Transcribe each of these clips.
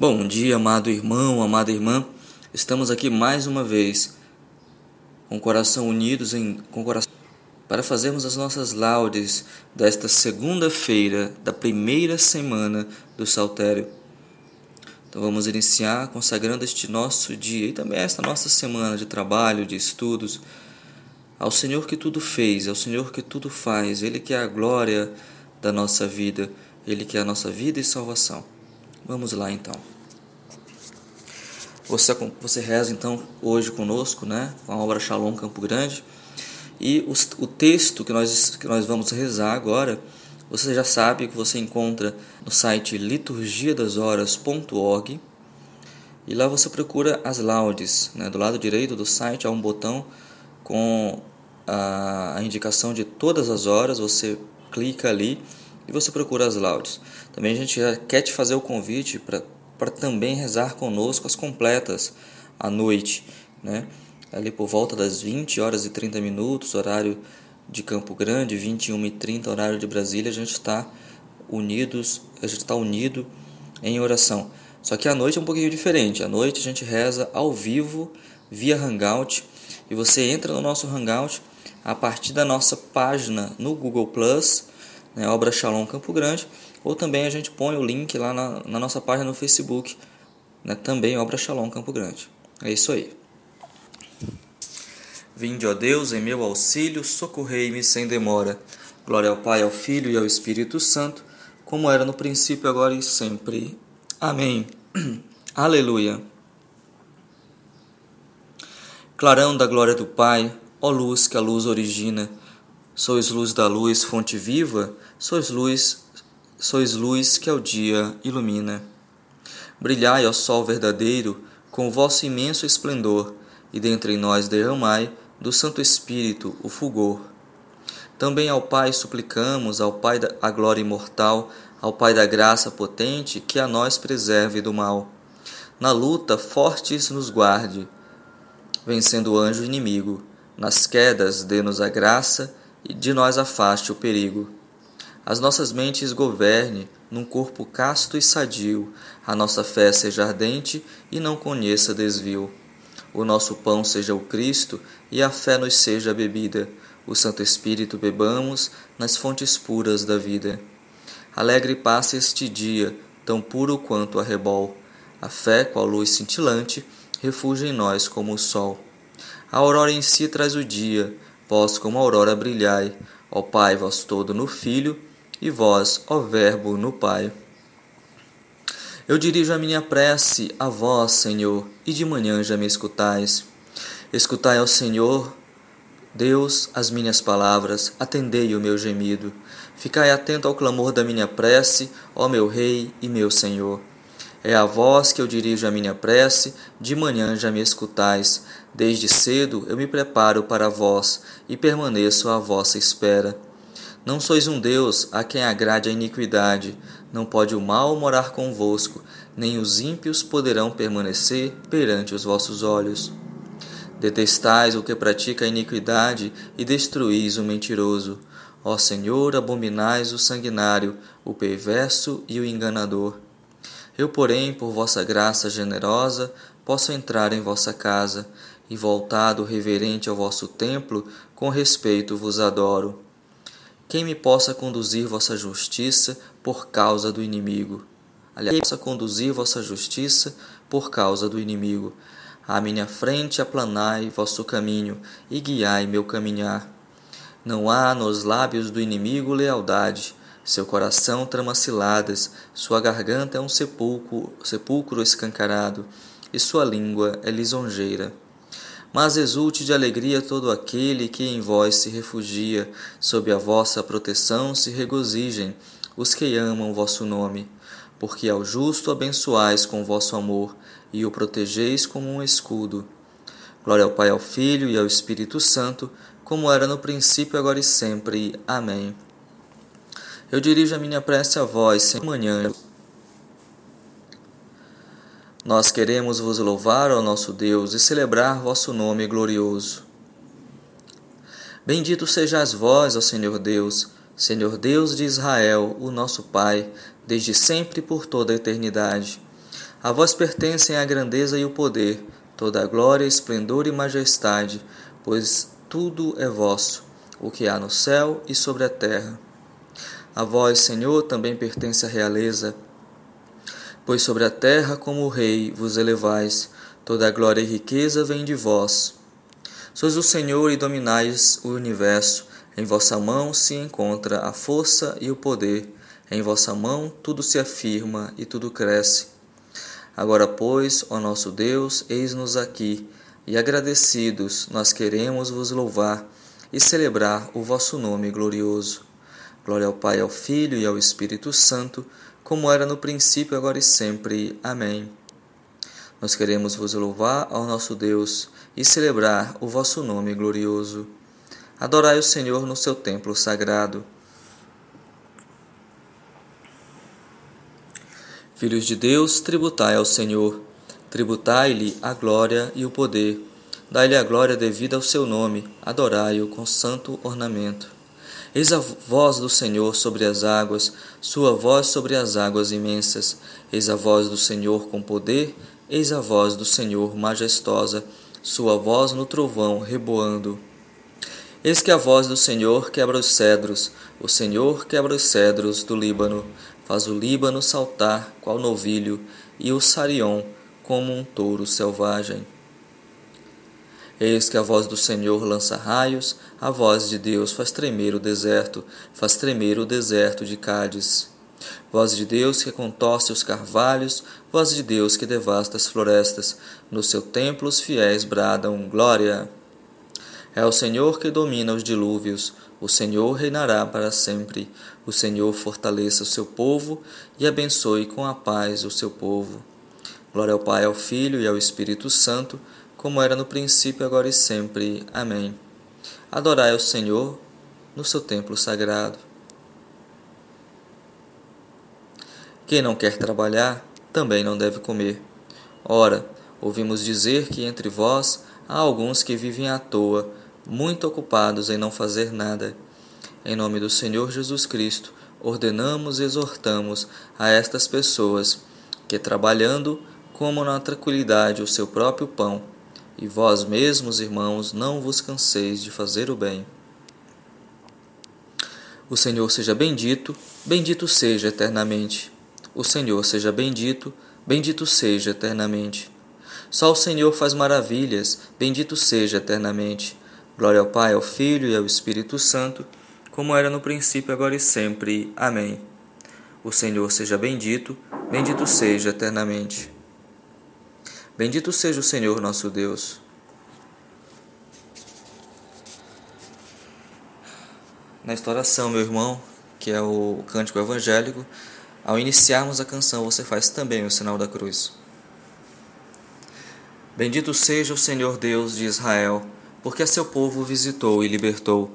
Bom dia, amado irmão, amada irmã. Estamos aqui mais uma vez, com o coração unidos em com coração para fazermos as nossas laudes desta segunda-feira da primeira semana do Saltério. Então vamos iniciar consagrando este nosso dia e também esta nossa semana de trabalho, de estudos, ao Senhor que tudo fez, ao Senhor que tudo faz, Ele que é a glória da nossa vida, Ele que é a nossa vida e salvação. Vamos lá então. Você, você reza então hoje conosco, né, com a obra Shalom Campo Grande. E o, texto que nós, que nós vamos rezar agora, você já sabe que você encontra no site liturgiadashoras.org e lá você procura as laudes. Né? Do lado direito do site há um botão com a, a indicação de todas as horas, você clica ali e você procura as laudes. Também a gente quer te fazer o convite para também rezar conosco as completas à noite. Né? ali por volta das 20 horas e 30 minutos, horário de Campo Grande, 21 e 30, horário de Brasília, a gente está unidos, a gente está unido em oração. Só que a noite é um pouquinho diferente. À noite a gente reza ao vivo via Hangout e você entra no nosso Hangout a partir da nossa página no Google Plus, né, Obra Shalom Campo Grande, ou também a gente põe o link lá na, na nossa página no Facebook, né, também Obra Shalom Campo Grande. É isso aí. Vinde, ó Deus, em meu auxílio, socorrei-me sem demora. Glória ao Pai, ao Filho e ao Espírito Santo, como era no princípio, agora e sempre. Amém. Aleluia. Clarão da glória do Pai, ó luz que a luz origina, sois luz da luz, fonte viva, sois luz, sois luz que ao dia ilumina. Brilhai, ó sol verdadeiro, com o vosso imenso esplendor, e dentre nós derramai do Santo Espírito o fulgor. Também ao Pai suplicamos, ao Pai da glória imortal, ao Pai da graça potente, que a nós preserve do mal. Na luta, fortes nos guarde, vencendo o anjo inimigo. Nas quedas, dê-nos a graça e de nós afaste o perigo. As nossas mentes governe, num corpo casto e sadio, a nossa fé seja ardente e não conheça desvio o nosso pão seja o Cristo e a fé nos seja a bebida. O Santo Espírito bebamos nas fontes puras da vida. Alegre passe este dia, tão puro quanto a rebol. A fé, qual luz cintilante, refugia em nós como o sol. A aurora em si traz o dia, vós como aurora brilhai. Ó Pai, vós todo no Filho, e vós, ó Verbo, no Pai. Eu dirijo a minha prece a vós, Senhor, e de manhã já me escutais. Escutai ao Senhor, Deus, as minhas palavras, atendei o meu gemido. Ficai atento ao clamor da minha prece, ó meu Rei e meu Senhor. É a vós que eu dirijo a minha prece, de manhã já me escutais. Desde cedo eu me preparo para vós e permaneço à vossa espera. Não sois um Deus a quem agrade a iniquidade, não pode o mal morar convosco, nem os ímpios poderão permanecer perante os vossos olhos. Detestais o que pratica a iniquidade e destruís o mentiroso. Ó Senhor, abominais o sanguinário, o perverso e o enganador. Eu, porém, por vossa graça generosa, posso entrar em vossa casa, e voltado reverente ao vosso templo, com respeito vos adoro quem me possa conduzir vossa justiça por causa do inimigo. Aliás, possa conduzir vossa justiça por causa do inimigo. À minha frente aplanai vosso caminho e guiai meu caminhar. Não há nos lábios do inimigo lealdade, seu coração trama ciladas, sua garganta é um sepulcro, sepulcro escancarado, e sua língua é lisonjeira. Mas exulte de alegria todo aquele que em vós se refugia, sob a vossa proteção se regozijem os que amam vosso nome, porque ao justo abençoais com vosso amor e o protegeis como um escudo. Glória ao Pai, ao Filho e ao Espírito Santo, como era no princípio, agora e sempre. Amém. Eu dirijo a minha prece a vós, sem manhã. Nós queremos vos louvar, ó nosso Deus, e celebrar vosso nome glorioso. Bendito sejais vós, ó Senhor Deus, Senhor Deus de Israel, o nosso Pai, desde sempre e por toda a eternidade. A vós pertencem a grandeza e o poder, toda a glória, esplendor e majestade, pois tudo é vosso, o que há no céu e sobre a terra. A vós, Senhor, também pertence a realeza, pois sobre a terra, como o Rei, vos elevais, toda a glória e riqueza vem de vós. Sois o Senhor e dominais o universo, em vossa mão se encontra a força e o poder, em vossa mão tudo se afirma e tudo cresce. Agora, pois, ó nosso Deus, eis-nos aqui, e agradecidos nós queremos vos louvar e celebrar o vosso nome glorioso. Glória ao Pai, ao Filho e ao Espírito Santo, como era no princípio, agora e sempre. Amém. Nós queremos vos louvar ao nosso Deus e celebrar o vosso nome glorioso. Adorai o Senhor no seu templo sagrado. Filhos de Deus, tributai ao Senhor, tributai-lhe a glória e o poder Dai-lhe a glória devida ao seu nome, adorai-o com santo ornamento. Eis a voz do Senhor sobre as águas, sua voz sobre as águas imensas. Eis a voz do Senhor com poder, eis a voz do Senhor majestosa, sua voz no trovão reboando. Eis que a voz do Senhor quebra os cedros, o Senhor quebra os cedros do Líbano, faz o Líbano saltar qual novilho, e o Sarion como um touro selvagem. Eis que a voz do Senhor lança raios, a voz de Deus faz tremer o deserto, faz tremer o deserto de Cádiz. Voz de Deus que contorce os carvalhos, voz de Deus que devasta as florestas. No seu templo os fiéis bradam glória. É o Senhor que domina os dilúvios, o Senhor reinará para sempre. O Senhor fortaleça o seu povo e abençoe com a paz o seu povo. Glória ao Pai, ao Filho e ao Espírito Santo como era no princípio, agora e sempre. Amém. Adorai ao Senhor no seu templo sagrado. Quem não quer trabalhar, também não deve comer. Ora, ouvimos dizer que entre vós há alguns que vivem à toa, muito ocupados em não fazer nada. Em nome do Senhor Jesus Cristo, ordenamos e exortamos a estas pessoas que, trabalhando, comam na tranquilidade o seu próprio pão e vós mesmos, irmãos, não vos canseis de fazer o bem. O Senhor seja bendito, bendito seja eternamente. O Senhor seja bendito, bendito seja eternamente. Só o Senhor faz maravilhas, bendito seja eternamente. Glória ao Pai, ao Filho e ao Espírito Santo, como era no princípio, agora e sempre. Amém. O Senhor seja bendito, bendito seja eternamente. Bendito seja o Senhor nosso Deus. Nesta oração, meu irmão, que é o cântico evangélico, ao iniciarmos a canção, você faz também o sinal da cruz. Bendito seja o Senhor Deus de Israel, porque a seu povo visitou e libertou,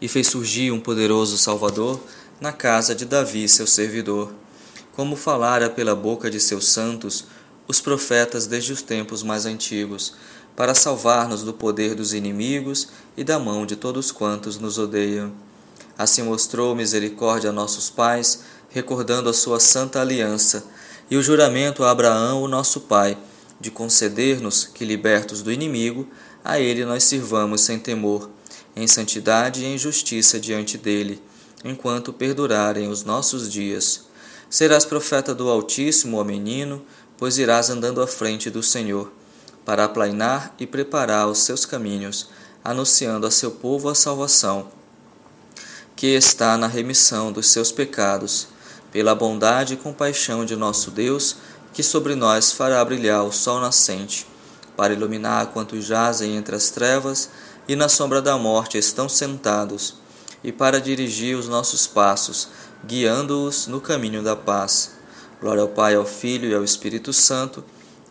e fez surgir um poderoso Salvador na casa de Davi, seu servidor, como falara pela boca de seus santos os profetas desde os tempos mais antigos, para salvar-nos do poder dos inimigos e da mão de todos quantos nos odeiam. Assim mostrou misericórdia a nossos pais, recordando a sua santa aliança, e o juramento a Abraão, o nosso pai, de conceder-nos que, libertos do inimigo, a ele nós sirvamos sem temor, em santidade e em justiça diante dele, enquanto perdurarem os nossos dias. Serás profeta do Altíssimo, ó menino, pois irás andando à frente do Senhor, para aplainar e preparar os seus caminhos, anunciando a seu povo a salvação, que está na remissão dos seus pecados, pela bondade e compaixão de nosso Deus, que sobre nós fará brilhar o sol nascente, para iluminar quantos jazem entre as trevas e na sombra da morte estão sentados, e para dirigir os nossos passos, guiando-os no caminho da paz. Glória ao Pai, ao Filho e ao Espírito Santo,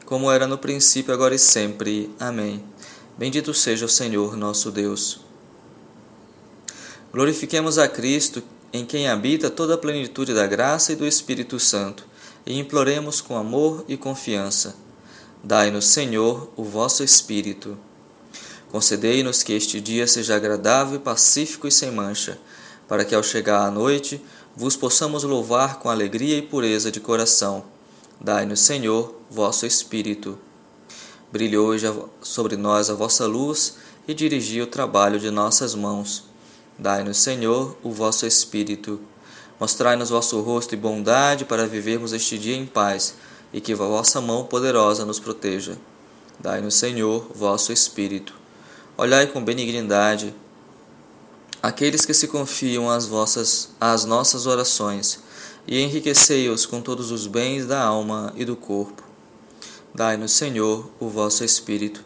como era no princípio, agora e sempre. Amém. Bendito seja o Senhor nosso Deus. Glorifiquemos a Cristo, em quem habita toda a plenitude da graça e do Espírito Santo, e imploremos com amor e confiança. Dai-nos, Senhor, o vosso Espírito. Concedei-nos que este dia seja agradável, pacífico e sem mancha, para que ao chegar à noite vos possamos louvar com alegria e pureza de coração. Dai-nos, Senhor, vosso Espírito. Brilhe hoje sobre nós a vossa luz e dirigi o trabalho de nossas mãos. Dai-nos, Senhor, o vosso Espírito. Mostrai-nos vosso rosto e bondade para vivermos este dia em paz e que a vossa mão poderosa nos proteja. Dai-nos, Senhor, vosso Espírito. Olhai com benignidade aqueles que se confiam às, vossas, às nossas orações e enriquecei-os com todos os bens da alma e do corpo. Dai-nos, Senhor, o vosso Espírito.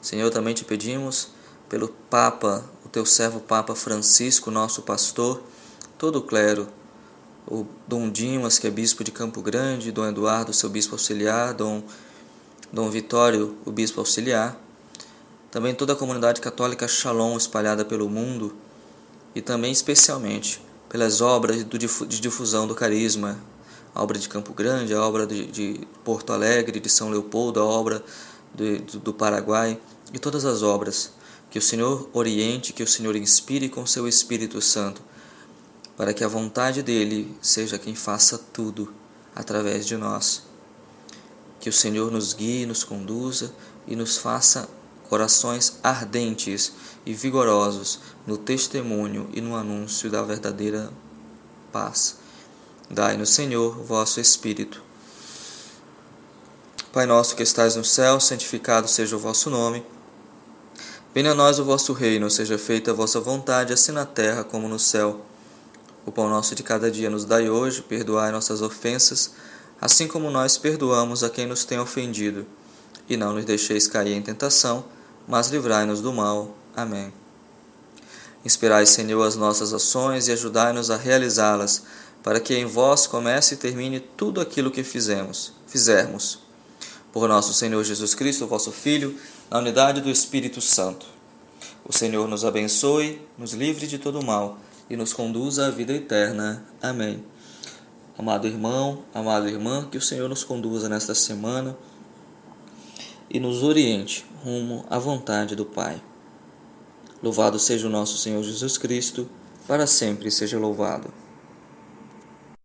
Senhor, também te pedimos pelo Papa, o teu servo Papa Francisco, nosso pastor, todo o clero, o Dom Dimas, que é bispo de Campo Grande, Dom Eduardo, seu bispo auxiliar, Dom, Dom Vitório, o bispo auxiliar, também toda a comunidade católica Shalom espalhada pelo mundo e também especialmente pelas obras de difusão do carisma, a obra de Campo Grande, a obra de, Porto Alegre, de São Leopoldo, a obra do Paraguai e todas as obras que o Senhor oriente, que o Senhor inspire com seu Espírito Santo para que a vontade dele seja quem faça tudo através de nós. Que o Senhor nos guie, nos conduza e nos faça corações ardentes e vigorosos no testemunho e no anúncio da verdadeira paz. Dai-nos, Senhor, vosso Espírito. Pai nosso que estais no céu, santificado seja o vosso nome. Venha a nós o vosso reino, seja feita a vossa vontade, assim na terra como no céu. O pão nosso de cada dia nos dai hoje, perdoai nossas ofensas, assim como nós perdoamos a quem nos tem ofendido. E não nos deixeis cair em tentação, mas livrai-nos do mal. Amém. Inspirai, Senhor, as nossas ações e ajudai-nos a realizá-las, para que em vós comece e termine tudo aquilo que fizemos, fizermos. Por nosso Senhor Jesus Cristo, vosso Filho, na unidade do Espírito Santo. O Senhor nos abençoe, nos livre de todo mal e nos conduza à vida eterna. Amém. Amado irmão, amada irmã, que o Senhor nos conduza nesta semana e nos oriente rumo à vontade do Pai. Louvado seja o nosso Senhor Jesus Cristo, para sempre seja louvado.